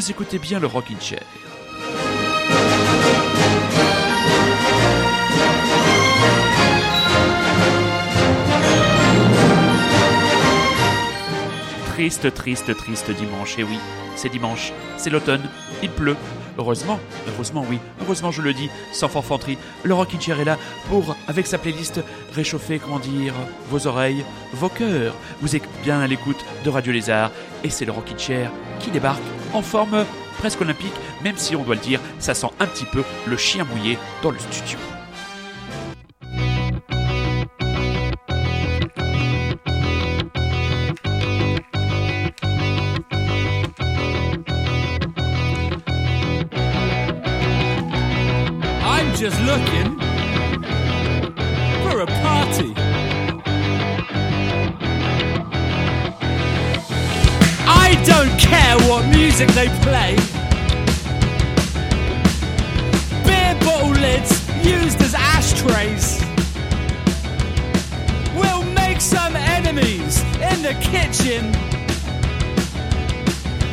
vous écoutez bien le Rockin' Chair. Triste, triste, triste dimanche, et oui, c'est dimanche, c'est l'automne, il pleut. Heureusement, heureusement oui, heureusement je le dis, sans forfanterie, le Rockin' Chair est là pour, avec sa playlist, réchauffer, comment vos oreilles, vos cœurs. Vous êtes bien à l'écoute de Radio Lézard, et c'est le Rockin' Chair qui débarque en forme presque olympique, même si on doit le dire, ça sent un petit peu le chien mouillé dans le studio. Just looking music they play. Beer bottle lids used as ashtrays. We'll make some enemies in the kitchen.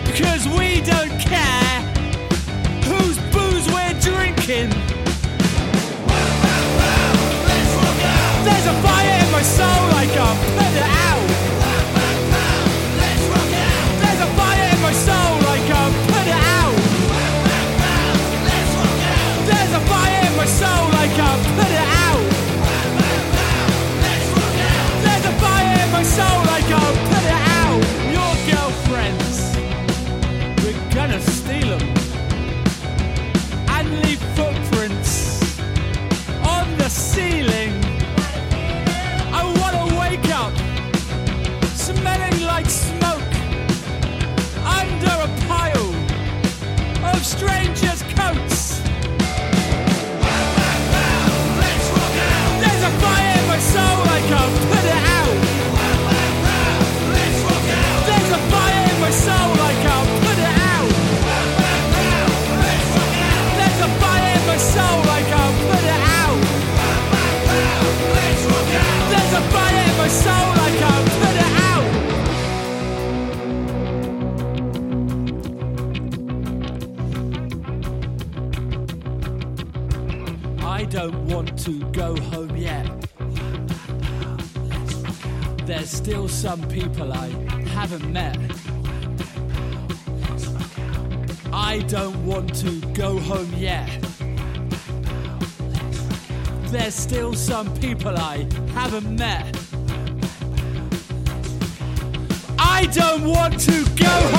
Because we don't care whose booze we're drinking. There's a fire in my soul, I can't put people I haven't met. I don't want to go home yet. There's still some people I haven't met. I don't want to go home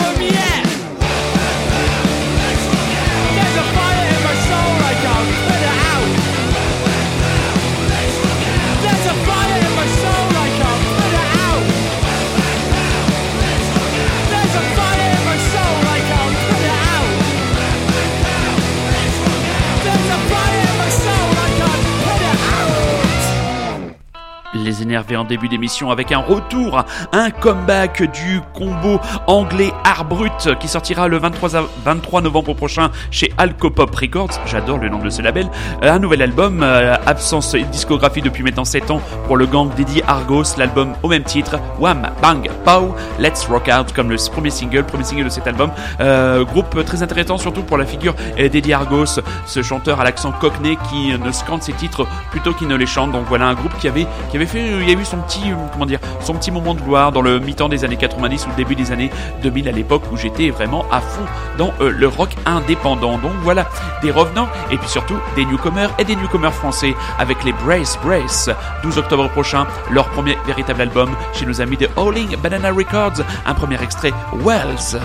Les énervés en début d'émission avec un retour, un comeback du combo anglais Art Brut qui sortira le 23, av- 23 novembre prochain chez Alcopop Records. J'adore le nom de ce label. Euh, Un nouvel album, euh, absence de discographie depuis maintenant 7 ans pour le gang Didi Argos. L'album au même titre, Wham Bang Pow, Let's Rock Out comme le premier single, premier single de cet album. Euh, groupe très intéressant surtout pour la figure d'Eddie Argos, ce chanteur à l'accent cockney qui ne scande ses titres plutôt qu'il ne les chante. Donc voilà un groupe qui avait qui avait fait, il y a eu son petit, euh, son petit moment de gloire dans le mi-temps des années 90 ou le début des années 2000 à l'époque où j'étais vraiment à fond dans euh, le rock indépendant. Donc voilà, des revenants et puis surtout des newcomers et des newcomers français avec les Brace Brace. 12 octobre prochain, leur premier véritable album chez nos amis de Howling Banana Records. Un premier extrait, Wells.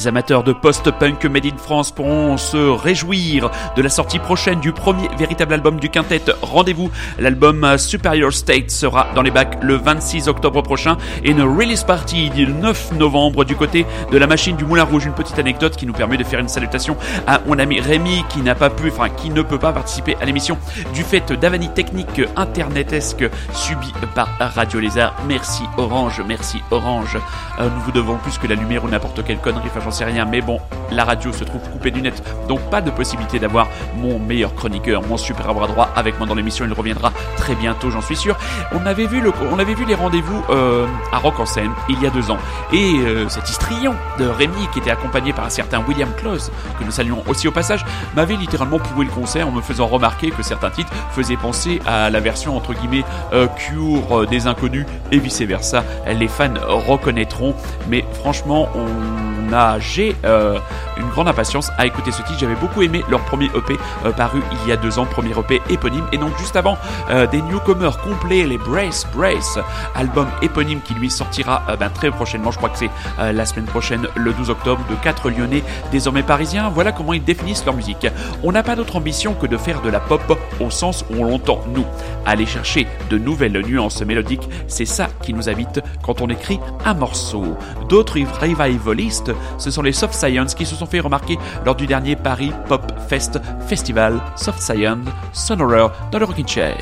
Les amateurs de post-punk made in France pourront se réjouir de la sortie prochaine du premier véritable album du quintet. Rendez-vous, l'album Superior State sera dans les bacs le 26 octobre prochain et une release party du 9 novembre du côté de la machine du Moulin Rouge. Une petite anecdote qui nous permet de faire une salutation à mon ami Rémi qui n'a pas pu, enfin qui ne peut pas participer à l'émission du fait d'avanie technique internetesque subie par Radio Lézard. Merci Orange, merci Orange. Euh, nous vous devons plus que la lumière ou n'importe quelle connerie, j'en sais rien, mais bon, la radio se trouve coupée du net, donc pas de possibilité d'avoir mon meilleur chroniqueur, mon super bras droit avec moi dans l'émission, il reviendra très bientôt, j'en suis sûr. On avait vu, on avait vu les rendez-vous euh, à Rock en scène il y a deux ans, et euh, cet histrion de Rémi qui était accompagné par un certain William Close, que nous saluons aussi au passage, m'avait littéralement pourri le concert en me faisant remarquer que certains titres faisaient penser à la version entre guillemets euh, Cure des inconnus et vice versa. Les fans reconnaîtront, mais franchement, on a j'ai euh, une grande impatience à écouter ce titre. J'avais beaucoup aimé leur premier EP euh, paru il y a deux ans, premier EP éponyme, et donc juste avant euh, des newcomers complets, les Brace Brace, album éponyme qui lui sortira ben, très prochainement. Je crois que c'est la semaine prochaine, le 12 octobre, de quatre Lyonnais désormais parisiens. Voilà comment ils définissent leur musique. On n'a pas d'autre ambition que de faire de la pop au sens où on l'entend nous. Aller chercher de nouvelles nuances mélodiques, c'est ça qui nous habite quand on écrit un morceau. D'autres revivalistes, ce sont les Soft Science qui se sont fait remarquer lors du dernier Paris Pop Fest Festival Soft Science Sonorer dans le Rocking Chair.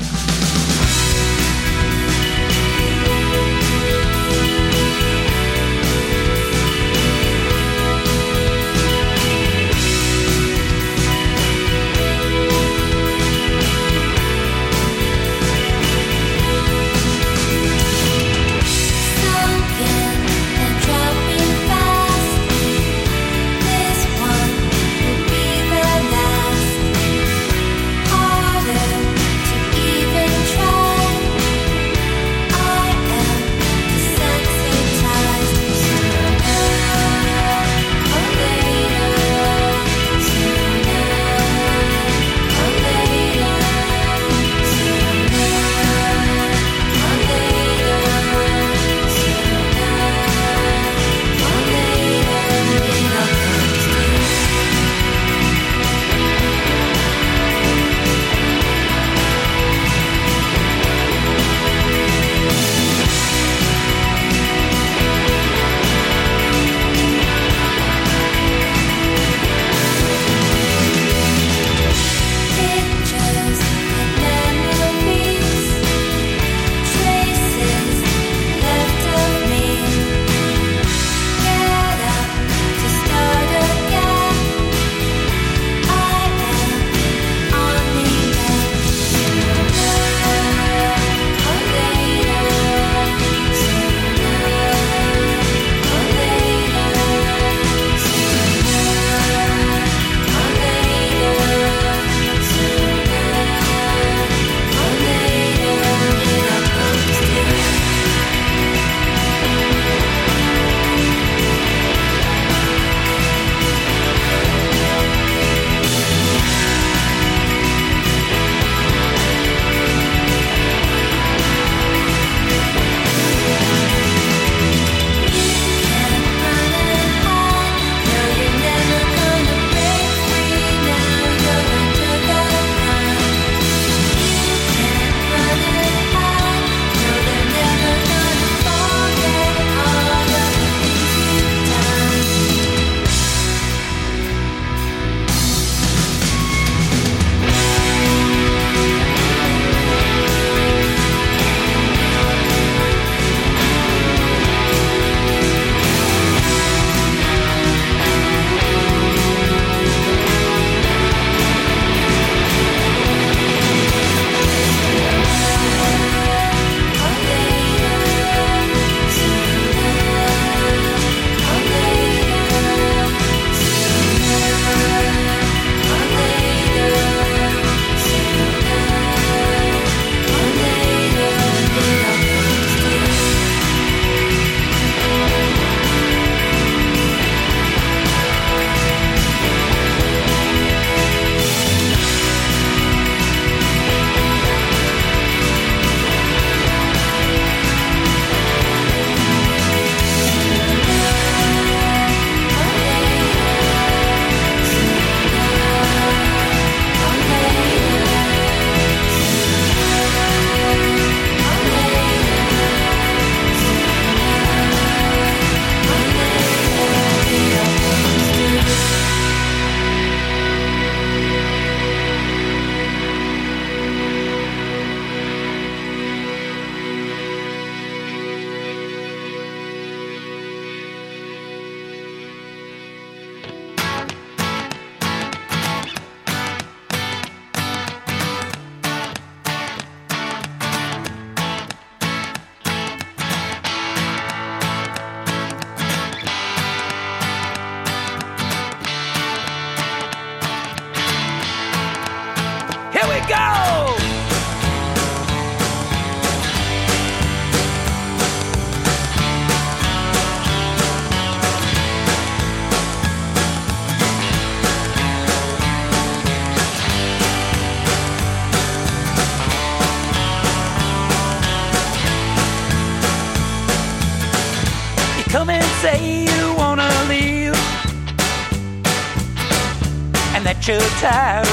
time.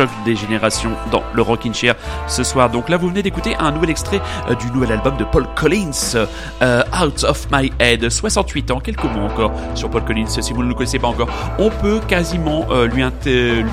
Choc générations dans le Rockin' Chair ce soir. Donc là, vous venez d'écouter un nouvel extrait euh, du nouvel album de Paul Collins, euh, Out of My Head. 68 ans, quelques mots encore sur Paul Collins. Si vous ne le connaissez pas encore, on peut quasiment euh, lui,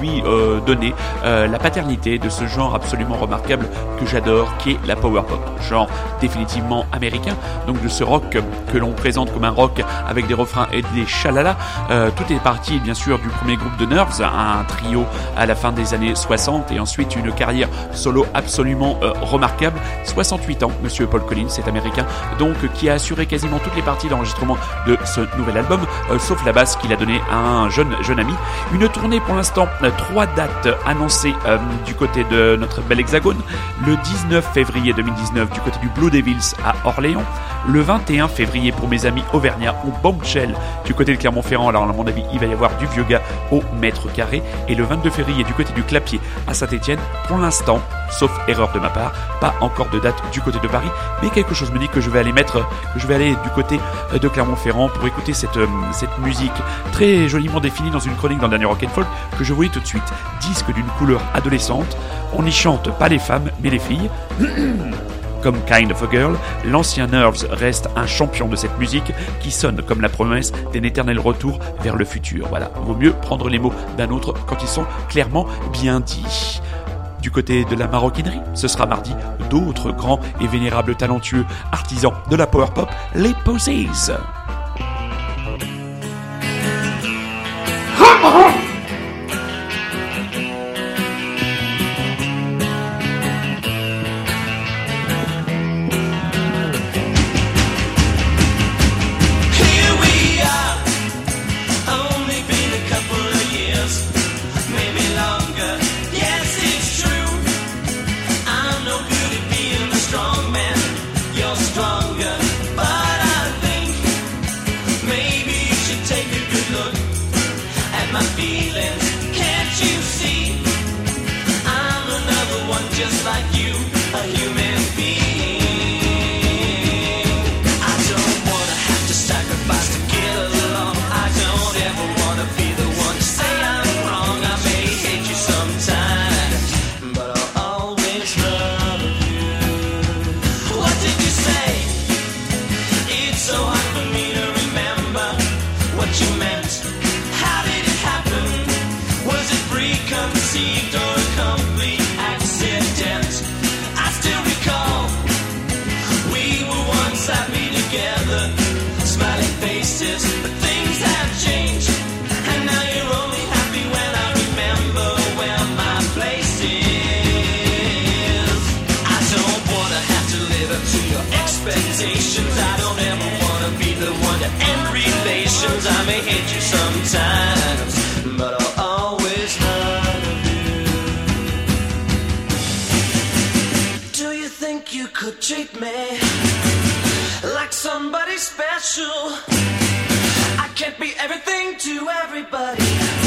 lui donner la paternité de ce genre absolument remarquable que j'adore, qui est la power pop. Genre définitivement américain. Donc de ce rock que l'on présente comme un rock avec des refrains et des chalalas. Euh, tout est parti bien sûr du premier groupe de Nerves, un trio à la fin des années 60 et ensuite une carrière solo absolument euh, remarquable. 68 ans, Monsieur Paul Collins, cet américain, donc qui a assuré quasiment toutes les parties d'enregistrement de ce nouvel album, euh, sauf la basse qu'il a donnée à un jeune jeune ami. Une tournée pour l'instant, euh, trois dates annoncées euh, du côté de notre bel hexagone. Le 19 février 2019 du côté du Blue Devils à Orléans. Le 21 février pour mes amis auvergnats au Bombshell du côté de Clermont-Ferrand. Alors à mon avis, il va y avoir du vieux gars au mètre carré. Et le 22 février du côté du Clapier à Saint-Etienne. Pour l'instant, sauf erreur de ma part, pas encore de date du côté de Paris, mais quelque chose me dit que je vais aller mettre, que je vais aller du côté euh, de Clermont-Ferrand pour écouter cette, euh, cette musique très joliment définie dans une chronique dans le dernier Rock'n'Folk que je vous tout de suite. Disque d'une couleur adolescente. On n'y chante pas les femmes, mais les filles. Comme Kind of a Girl, l'ancien Nerves reste un champion de cette musique qui sonne comme la promesse d'un éternel retour vers le futur. Voilà, vaut mieux prendre les mots d'un autre quand ils sont clairement bien dits. Du côté de la maroquinerie, ce sera mardi d'autres grands et vénérables talentueux artisans de la power pop, les Posies. you may hate you sometimes, but I'll always love you. Do you think you could treat me like somebody special? I can't be everything to everybody.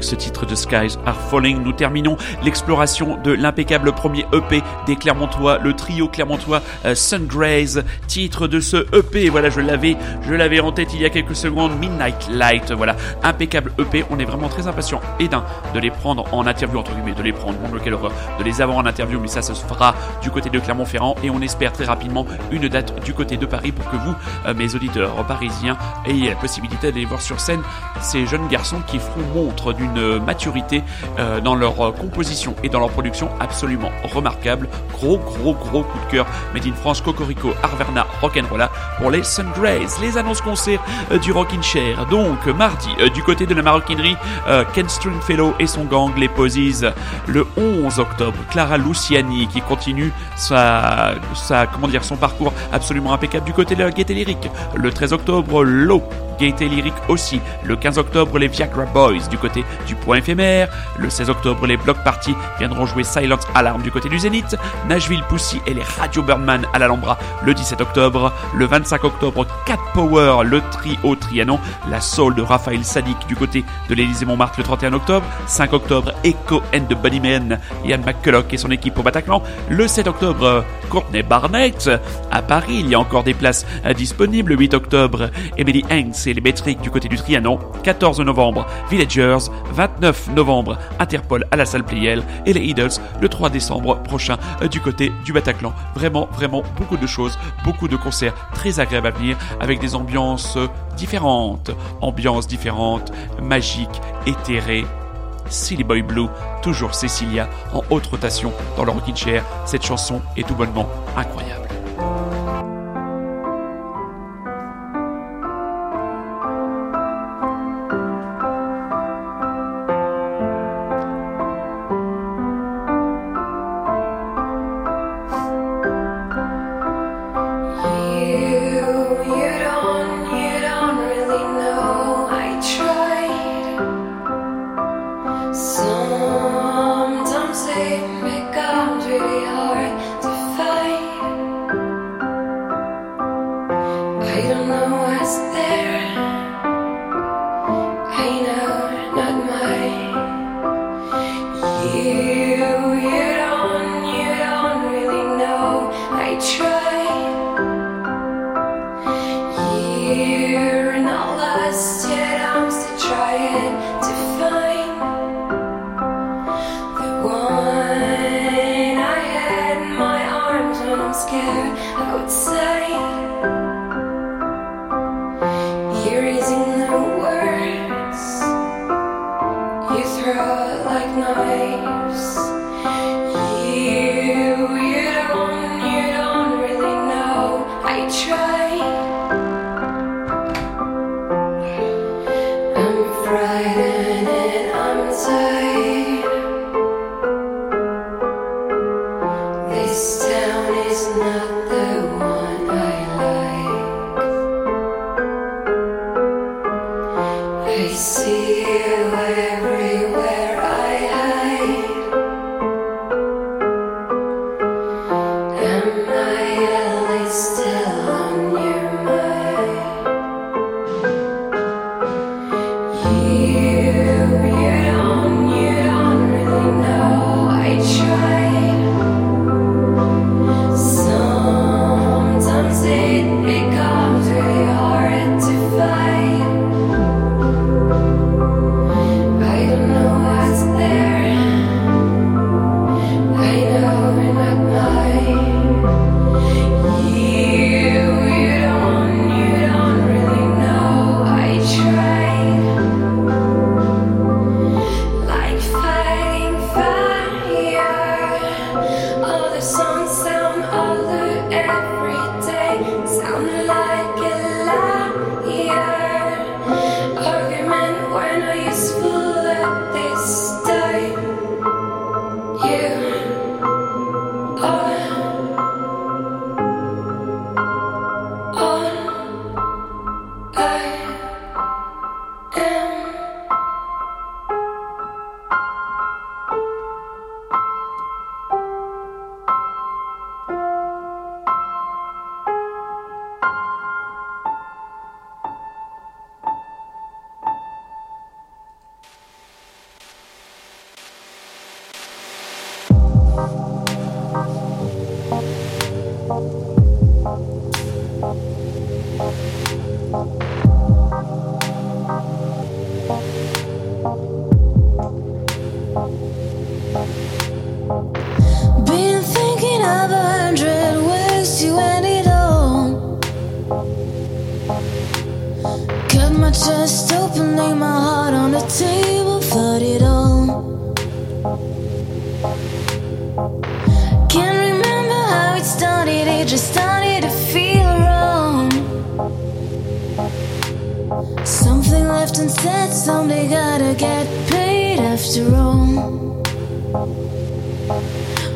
avec ce titre de Skies Are Falling. Nous terminons l'exploration de l'impeccable premier EP des Clermontois, le trio Clermontois euh, titre de ce EP. Voilà, je l'avais, je l'avais en tête il y a quelques secondes. Midnight Light, voilà, impeccable EP. On est vraiment très impatient et de les prendre en interview entre guillemets, de les prendre, de les avoir en interview, mais ça, ça se fera du côté de Clermont-Ferrand et on espère très rapidement une date du côté de Paris pour que vous, euh, mes auditeurs parisiens, ayez la possibilité d'aller voir sur scène ces jeunes garçons qui feront montre d'une maturité euh, dans leur euh, composition et dans leur production absolument remarquable. Gros, gros, gros coup de cœur. Made in France, Cocorico, Arverna, Rock'n'Rolla pour les Sungrays. Les annonces concerts euh, du Rockin' Chair. Donc, mardi, euh, du côté de la maroquinerie, Ken Stringfellow et son gang, les Posies. Le 11 octobre, Clara Luciani qui continue sa, sa, comment dire, son parcours absolument impeccable du côté de la gaieté lyrique. Le 13 octobre, Low Gaieté Lyrique aussi. Le 15 octobre, les Viagra Boys du côté du Point Éphémère. Le 16 octobre, les Block Party viendront jouer Silent Alarm du côté du Zénith. Nashville Pussy et les Radio Birdman à l'Alhambra le 17 octobre. Le 25 octobre, Cat Power, le trio Trianon. La Soul de Raphaël Sadik du côté de l'Élysée Montmartre le 31 octobre. 5 octobre, Echo and the Bunnymen, Ian McCulloch et son équipe au Bataclan. Le 7 octobre, Courtney Barnett. À Paris, il y a encore des places euh, disponibles. Le 8 octobre, Emily Hanks les Métriques du côté du Trianon. 14 novembre, Villagers. 29 novembre, Interpol à la salle Pliel. Et les Idols le 3 décembre prochain euh, du côté du Bataclan. Vraiment, vraiment beaucoup de choses, beaucoup de concerts très agréables à venir avec des ambiances euh, différentes. Ambiances différentes, magiques, éthérées. Silly Boy Blue, toujours Cecilia en haute rotation dans le Rockin' Chair. Cette chanson est tout bonnement incroyable. I see just opening my heart on the table, thought it all. Can't remember how it started, it just started to feel wrong. Something left unsaid, someday gotta get paid after all.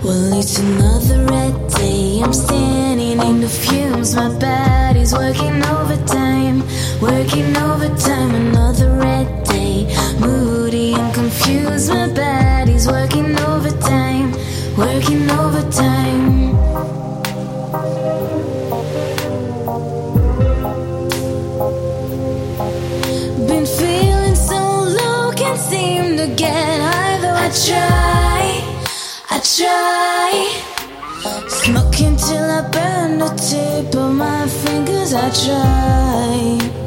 Well, it's another red day. I'm standing in the fumes. My body's working overtime, working overtime. Another red day, moody and confused. My body's working overtime, working overtime. Been feeling so low, can't seem to get high. I try, I try. Smoking till I burn the tip of my fingers. I try.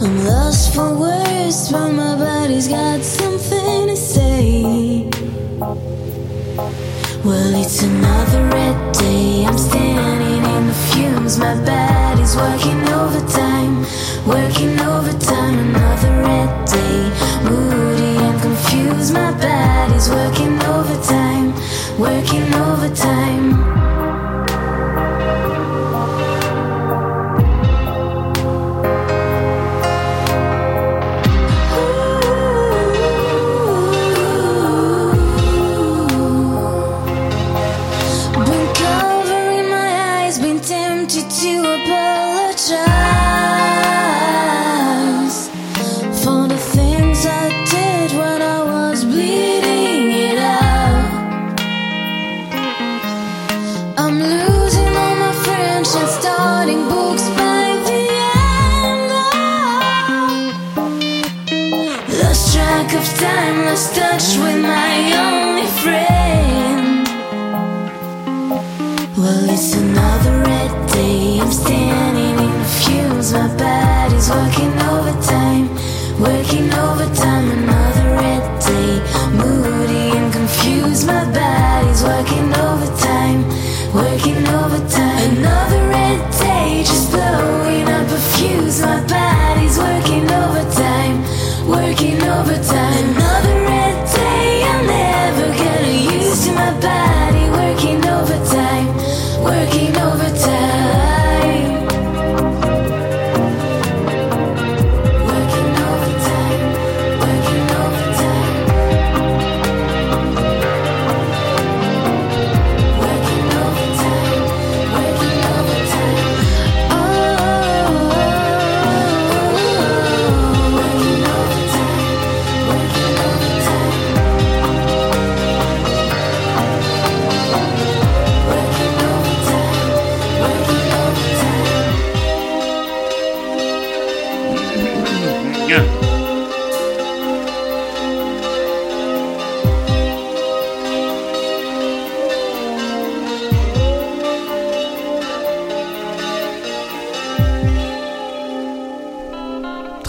I'm lost for words, but my body's got something to say. Well, it's another red day. I'm standing in the fumes. My body's working overtime, working overtime. Another red day, moody and confused. My body's working overtime, working overtime.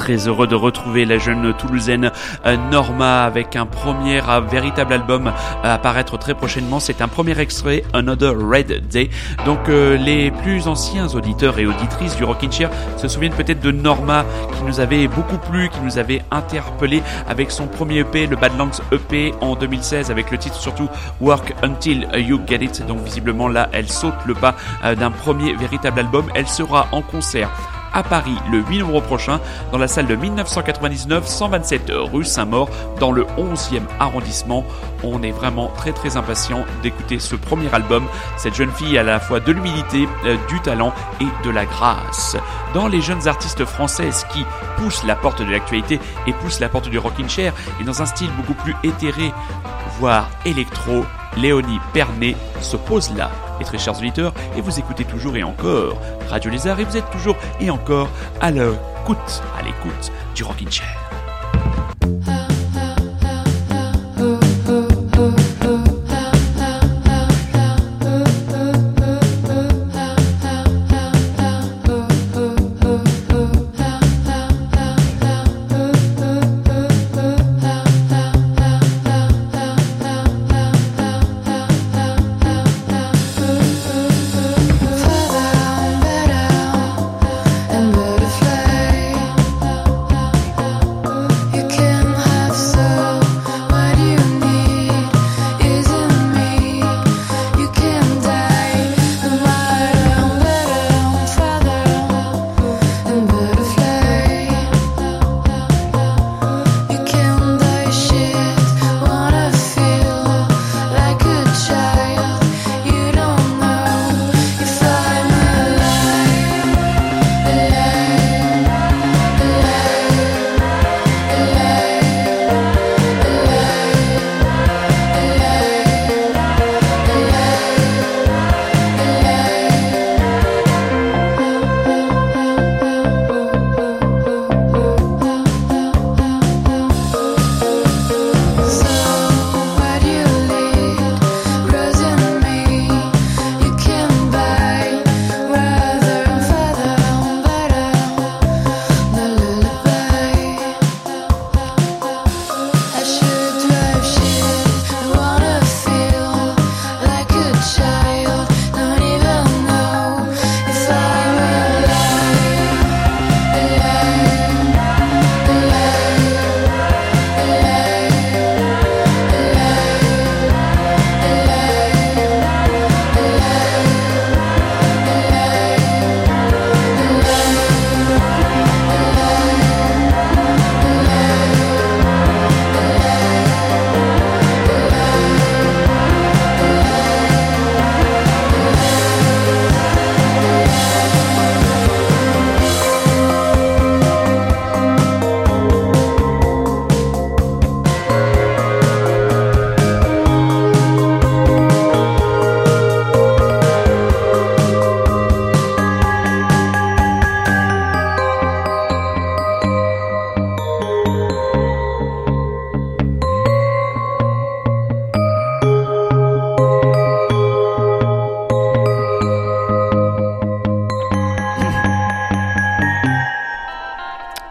Très heureux de retrouver la jeune Toulousaine euh, Norma avec un premier véritable album à apparaître très prochainement. C'est un premier extrait, Another Red Day. Donc euh, les plus anciens auditeurs et auditrices du Rockin' Chair se souviennent peut-être de Norma qui nous avait beaucoup plu, qui nous avait interpellé avec son premier EP, le Badlands EP en 2016 avec le titre surtout Work Until You Get It. Donc visiblement là, elle saute le pas euh, d'un premier véritable album. Elle sera en concert à Paris le 8 novembre prochain dans la salle de 1999 127 rue Saint-Maur dans le 11e arrondissement. On est vraiment très très impatient d'écouter ce premier album. Cette jeune fille a à la fois de l'humilité, euh, du talent et de la grâce. Dans les jeunes artistes françaises qui poussent la porte de l'actualité et poussent la porte du rockin' chair et dans un style beaucoup plus éthéré, voire électro, Léonie Pernet se pose là. Et très chers auditeurs, et vous écoutez toujours et encore Radio Lézard, et vous êtes toujours et encore à l'écoute, à l'écoute du Rockin' Chair.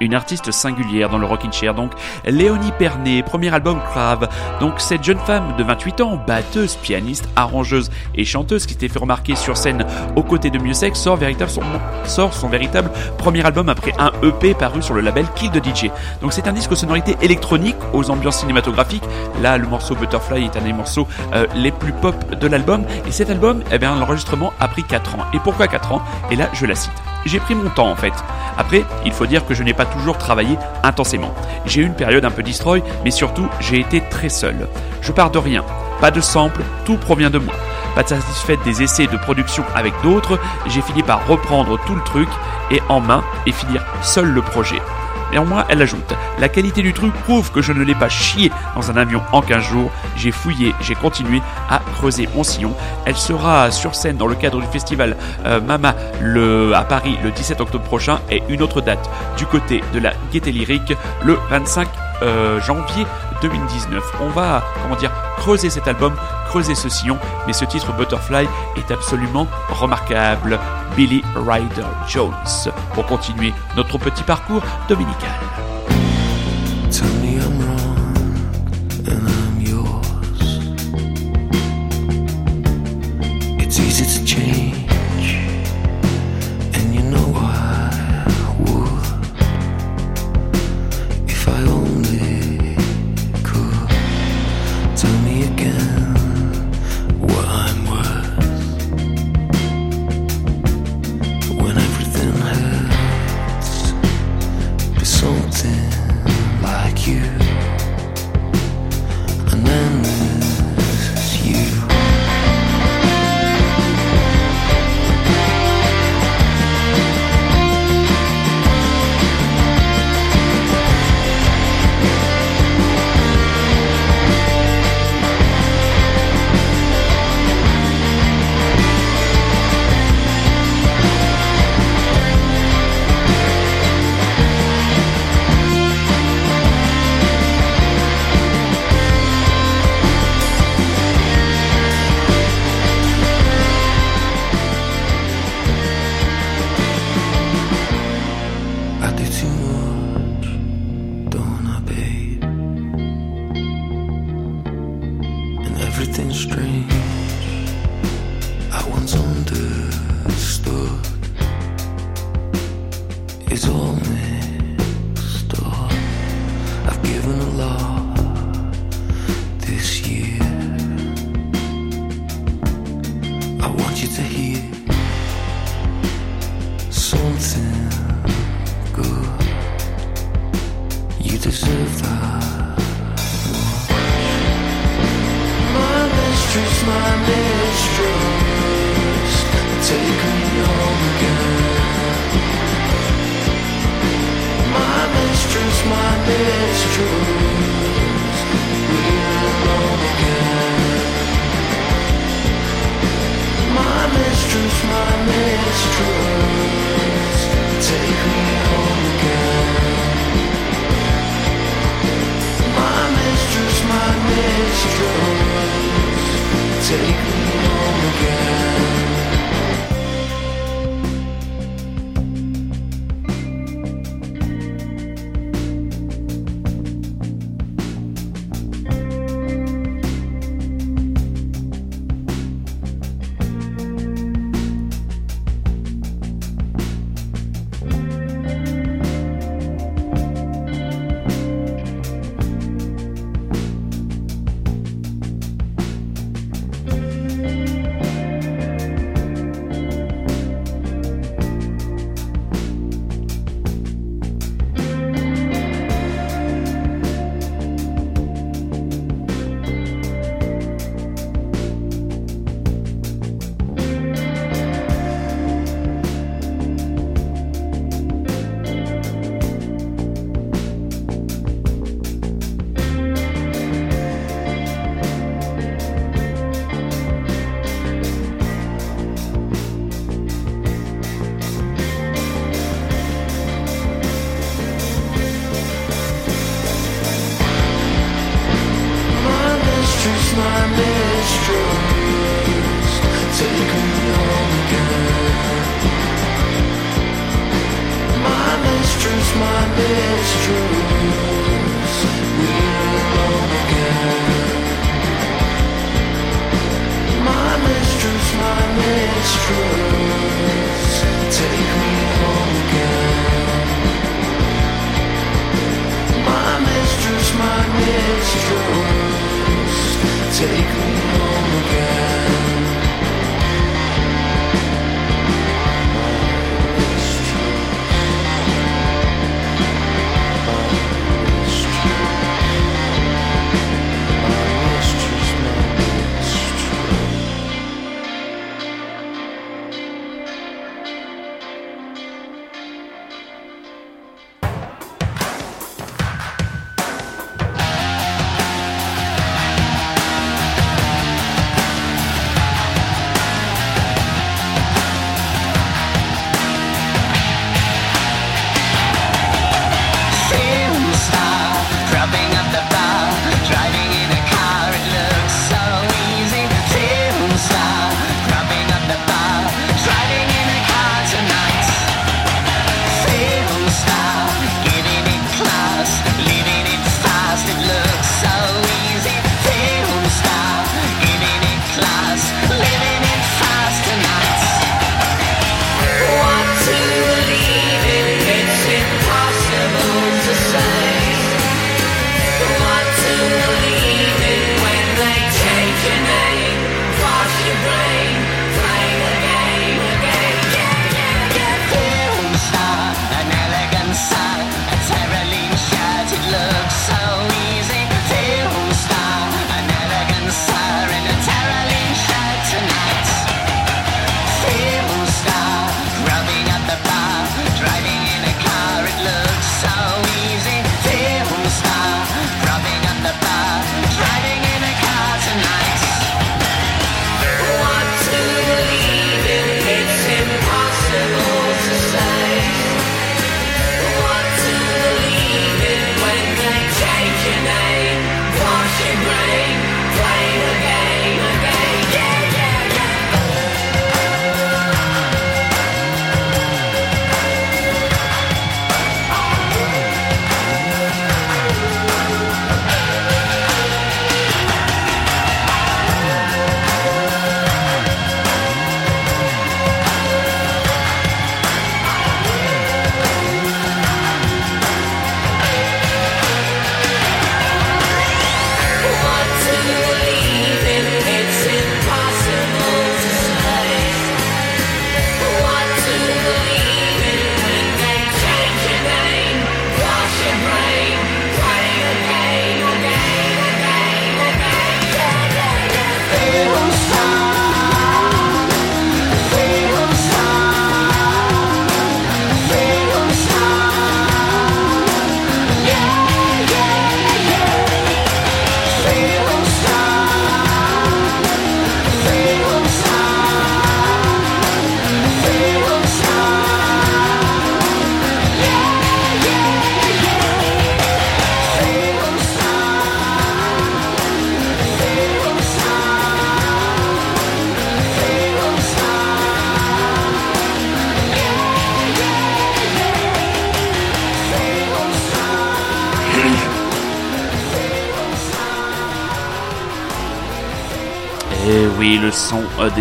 Une artiste singulière dans le rocking chair. Donc Léonie Pernet, premier album Crave. Donc cette jeune femme de 28 ans, batteuse, pianiste, arrangeuse et chanteuse qui s'était fait remarquer sur scène aux côtés de Mieux Sex, sort, véritable son, sort son véritable premier album après un EP paru sur le label Kill the DJ. Donc c'est un disque aux sonorités électroniques, aux ambiances cinématographiques. Là, le morceau Butterfly est un des morceaux euh, les plus pop de l'album. Et cet album, eh bien, l'enregistrement a pris 4 ans. Et pourquoi 4 ans? Et là, je la cite. J'ai pris mon temps en fait. Après, il faut dire que je n'ai pas toujours travaillé intensément. J'ai eu une période un peu destroy, mais surtout, j'ai été très seul. Je pars de rien. Pas de sample, tout provient de moi. Pas satisfaite des essais de production avec d'autres, j'ai fini par reprendre tout le truc et en main et finir seul le projet. Néanmoins, elle ajoute La qualité du truc prouve que je ne l'ai pas chié dans un avion en 15 jours. J'ai fouillé, j'ai continué à creuser mon sillon. Elle sera sur scène dans le cadre du festival euh, Mama le, à Paris le 17 octobre prochain et une autre date du côté de la Gaieté Lyrique le 25 euh, janvier 2019. On va, comment dire, creuser cet album, creuser ce sillon, mais ce titre Butterfly est absolument remarquable. Billy Ryder Jones. Pour continuer notre petit parcours dominical.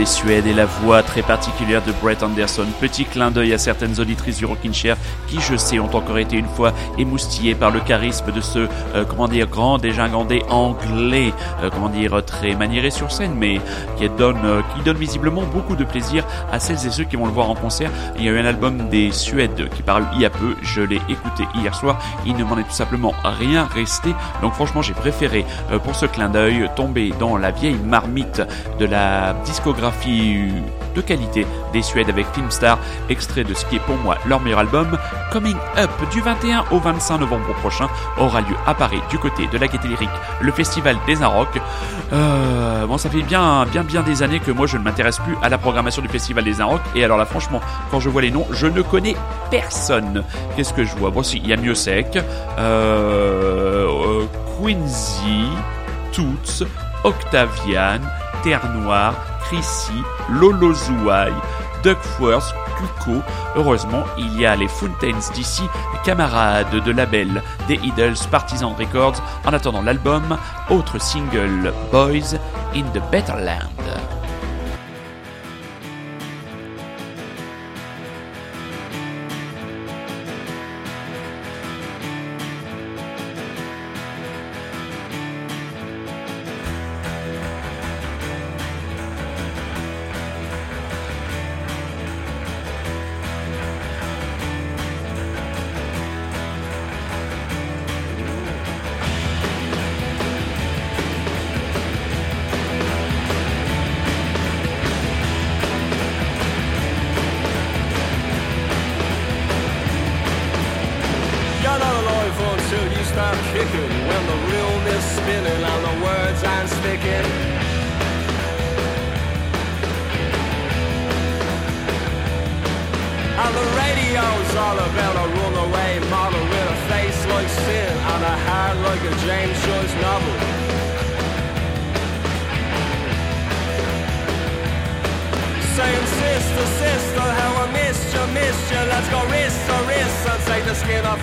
Suèdes et la voix très particulière de Brett Anderson. Petit clin d'œil à certaines auditrices du Rockin' Chair qui, je sais, ont encore été une fois émoustillées par le charisme de ce, euh, comment dire, grand dégingandé anglais, euh, comment dire, très maniéré sur scène, mais qui donne, euh, qui donne visiblement beaucoup de plaisir à celles et ceux qui vont le voir en concert. Il y a eu un album des Suèdes qui parle il y a peu, je l'ai écouté hier soir, il ne m'en est tout simplement rien resté, donc franchement j'ai préféré euh, pour ce clin d'œil tomber dans la vieille marmite de la discographie de qualité des Suèdes avec Filmstar, extrait de ce qui est pour moi leur meilleur album, Coming Up du 21 au 25 novembre prochain aura lieu à Paris du côté de la Gaieté Lyrique, le festival des Inrocks. Euh, bon, ça fait bien, bien, bien des années que moi je ne m'intéresse plus à la programmation du festival des Inrocks et alors là franchement, quand je vois les noms, je ne connais personne. Qu'est-ce que je vois? Bon, si, il y a Miosec, euh, euh, Quincy, Toots, Octavian, Terre Noire, Chrissy, Lolo Zouaï, Duckworth, Cuco. Heureusement, il y a les Fountains d'ici, camarades de label des Idols, Partisan Records. En attendant l'album, autre single Boys in the Better Land.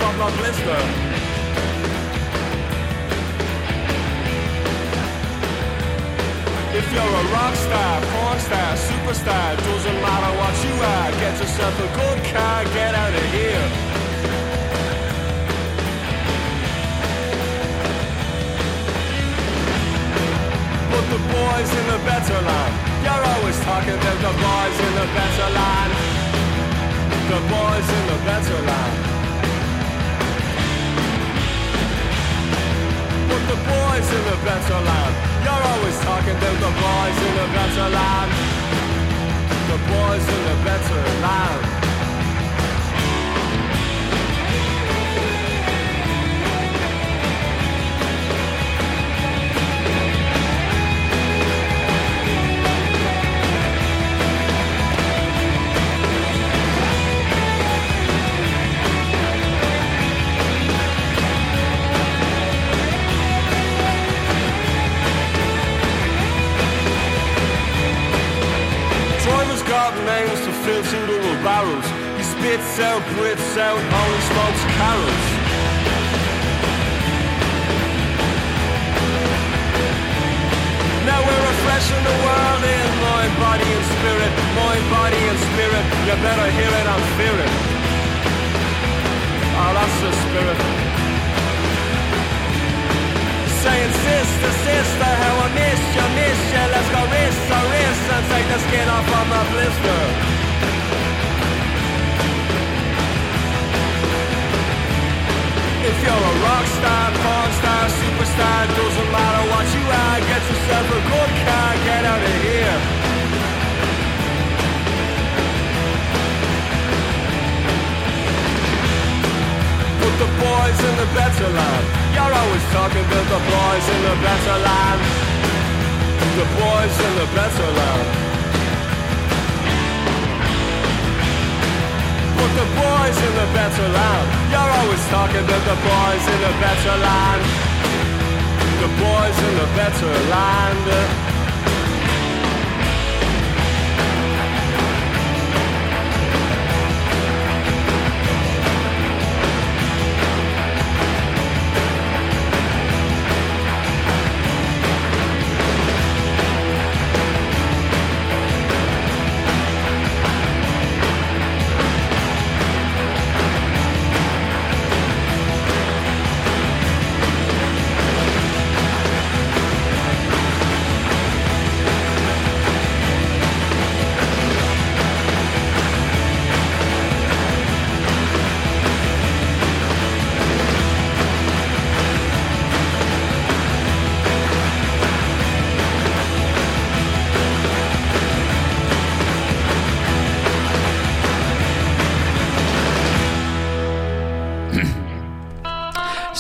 My blister. If you're a rock star, porn star, superstar Doesn't matter what you are Get yourself a good car, get out of here. Put the boys in the better land You're always talking about the boys in the better land. The boys in the better land the boys in the better land. You're always talking about the boys in the better land. The boys in the better land names to little barrels. He spits out, breathes out, only smokes carols. Now we're refreshing the world in mind, body and spirit, mind, body and spirit. You better hear it and fear it. Oh, that's the spirit. Saying sister, sister, how I miss you, miss you. Let's go wrist to wrist and take the skin off of my blister. If you're a rock star, porn star, superstar, doesn't matter what you are, get yourself a good car, get out of here. Always talking about the boys in the better land. The boys in the better land. Put the boys in the better land. You're always talking about the boys in the better land. The boys in the better land.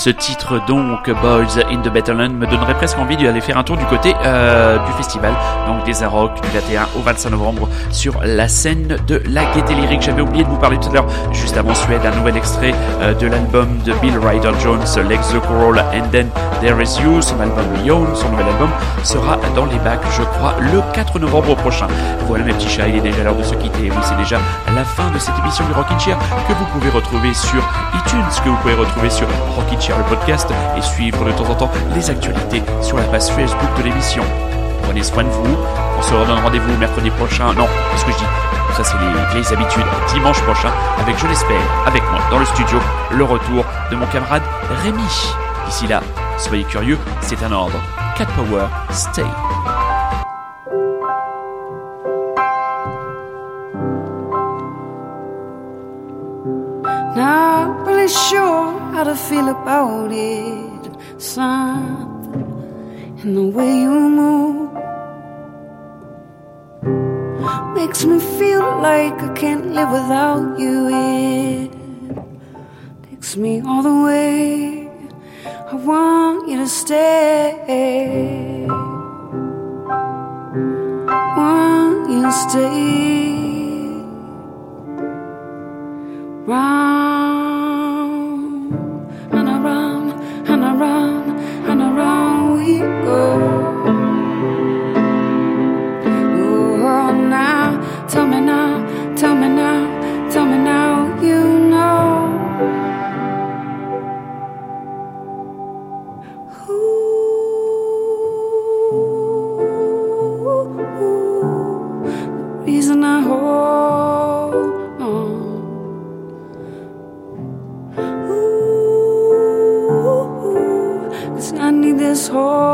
Ce titre donc, Boys in the Battleland, me donnerait presque envie d'aller faire un tour du côté euh, du festival, donc des Arocs du 21 au 25 novembre sur la scène de la Gaieté Lyrique. J'avais oublié de vous parler tout à l'heure, juste avant Suède, un nouvel extrait euh, de l'album de Bill Ryder Jones, Lex the Corolla and Then There Is You, son album Yawn, son nouvel album, sera dans les bacs, je crois, le 4 novembre prochain. Voilà mes petits chats, il est déjà l'heure de se quitter. Oui, c'est déjà la fin de cette émission du Rockin' Chair que vous pouvez retrouver sur iTunes, que vous pouvez retrouver sur Rockin' Le podcast et suivre de temps en temps les actualités sur la page Facebook de l'émission. Prenez soin de vous. On se redonne rendez-vous mercredi prochain. Non, qu'est-ce que je dis Ça, c'est les vieilles habitudes. Dimanche prochain, avec, je l'espère, avec moi dans le studio, le retour de mon camarade Rémi. D'ici là, soyez curieux, c'est un ordre. Cat Power, stay. To feel about it. Something in the way you move makes me feel like I can't live without you. It takes me all the way. I want you to stay. Want you to stay. Round Oh.